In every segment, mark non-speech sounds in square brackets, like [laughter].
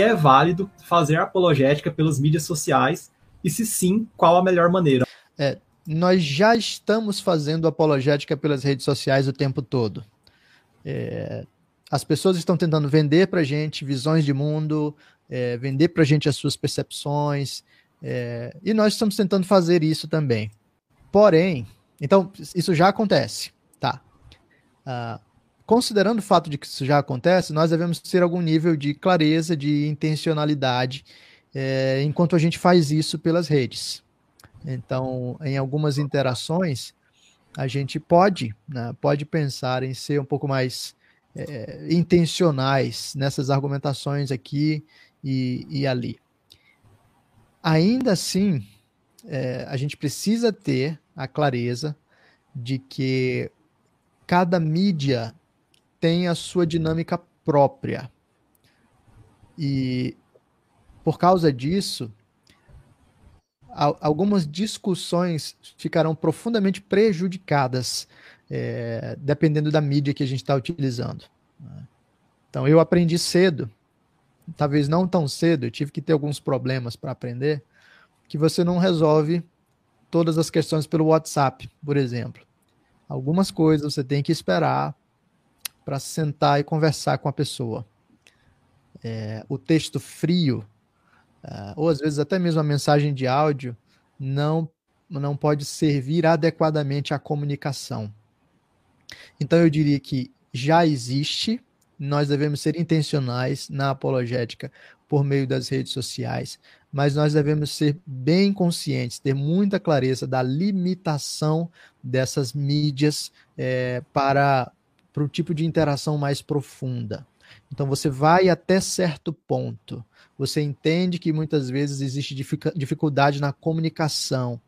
é válido fazer apologética pelas mídias sociais e se sim, qual a melhor maneira? É, nós já estamos fazendo apologética pelas redes sociais o tempo todo. É, as pessoas estão tentando vender para gente visões de mundo, é, vender para gente as suas percepções, é, e nós estamos tentando fazer isso também. Porém, então, isso já acontece, tá? Uh, considerando o fato de que isso já acontece, nós devemos ter algum nível de clareza, de intencionalidade, é, enquanto a gente faz isso pelas redes. Então, em algumas interações, a gente pode, né, pode pensar em ser um pouco mais é, intencionais nessas argumentações aqui e, e ali. Ainda assim, é, a gente precisa ter a clareza de que cada mídia tem a sua dinâmica própria. E por causa disso, algumas discussões ficarão profundamente prejudicadas, é, dependendo da mídia que a gente está utilizando. Né? Então, eu aprendi cedo, talvez não tão cedo, eu tive que ter alguns problemas para aprender, que você não resolve todas as questões pelo WhatsApp, por exemplo. Algumas coisas você tem que esperar para sentar e conversar com a pessoa. É, o texto frio uh, ou às vezes até mesmo a mensagem de áudio, não, não pode servir adequadamente à comunicação. Então eu diria que já existe, nós devemos ser intencionais na apologética por meio das redes sociais, mas nós devemos ser bem conscientes, ter muita clareza da limitação dessas mídias é, para, para o tipo de interação mais profunda. Então você vai até certo ponto. Você entende que muitas vezes existe dificuldade na comunicação.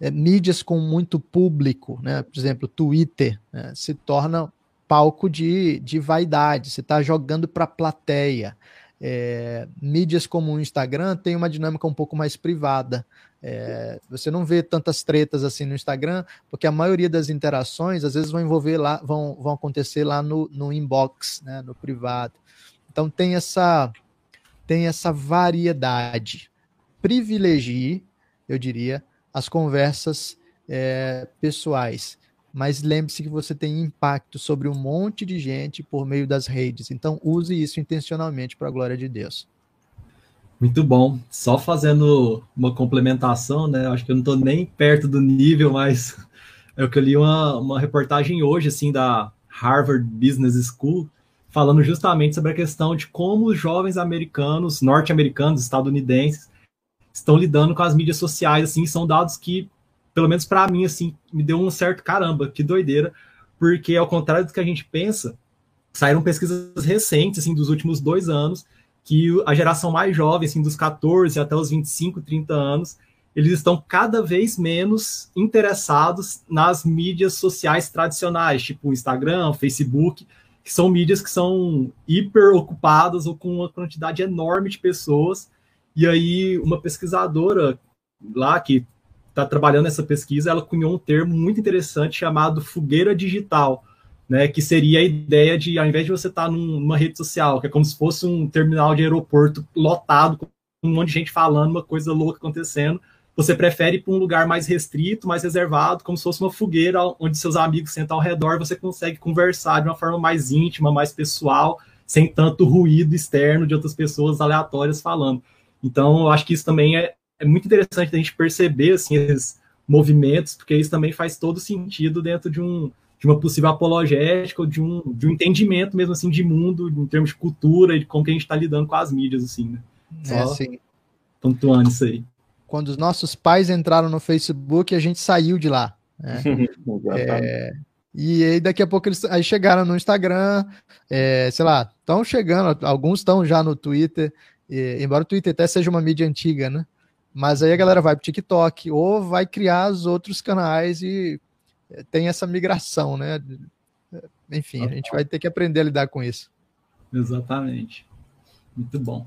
É, mídias com muito público, né? por exemplo, Twitter, né? se torna palco de, de vaidade, você está jogando para a plateia. É, mídias como o Instagram tem uma dinâmica um pouco mais privada. É, você não vê tantas tretas assim no Instagram, porque a maioria das interações às vezes vão envolver lá, vão, vão acontecer lá no, no inbox, né, no privado. Então tem essa tem essa variedade. Privilegie, eu diria, as conversas é, pessoais. Mas lembre-se que você tem impacto sobre um monte de gente por meio das redes. Então use isso intencionalmente para a glória de Deus. Muito bom. Só fazendo uma complementação, né? Acho que eu não estou nem perto do nível, mas é o que eu li uma, uma reportagem hoje, assim, da Harvard Business School, falando justamente sobre a questão de como os jovens americanos, norte-americanos, estadunidenses, estão lidando com as mídias sociais, assim, são dados que, pelo menos para mim, assim, me deu um certo caramba, que doideira, porque ao contrário do que a gente pensa, saíram pesquisas recentes, assim, dos últimos dois anos, que a geração mais jovem, assim, dos 14 até os 25, 30 anos, eles estão cada vez menos interessados nas mídias sociais tradicionais, tipo Instagram, Facebook, que são mídias que são hiper ocupadas ou com uma quantidade enorme de pessoas. E aí, uma pesquisadora lá que está trabalhando nessa pesquisa, ela cunhou um termo muito interessante chamado fogueira digital, né, que seria a ideia de, ao invés de você estar tá numa rede social, que é como se fosse um terminal de aeroporto lotado, com um monte de gente falando, uma coisa louca acontecendo, você prefere ir para um lugar mais restrito, mais reservado, como se fosse uma fogueira onde seus amigos sentam ao redor, você consegue conversar de uma forma mais íntima, mais pessoal, sem tanto ruído externo de outras pessoas aleatórias falando. Então, eu acho que isso também é, é muito interessante a gente perceber assim, esses movimentos, porque isso também faz todo sentido dentro de um, de uma possível apologética ou de um, de um entendimento mesmo assim de mundo, em termos de cultura e de como que a gente está lidando com as mídias, assim, né? Só é, sim. pontuando isso aí. Quando os nossos pais entraram no Facebook, a gente saiu de lá. Né? [laughs] é, e aí daqui a pouco eles aí chegaram no Instagram, é, sei lá, estão chegando, alguns estão já no Twitter, e, embora o Twitter até seja uma mídia antiga, né? Mas aí a galera vai para o TikTok ou vai criar os outros canais e eh, tem essa migração, né? Enfim, a gente vai ter que aprender a lidar com isso. Exatamente. Muito bom.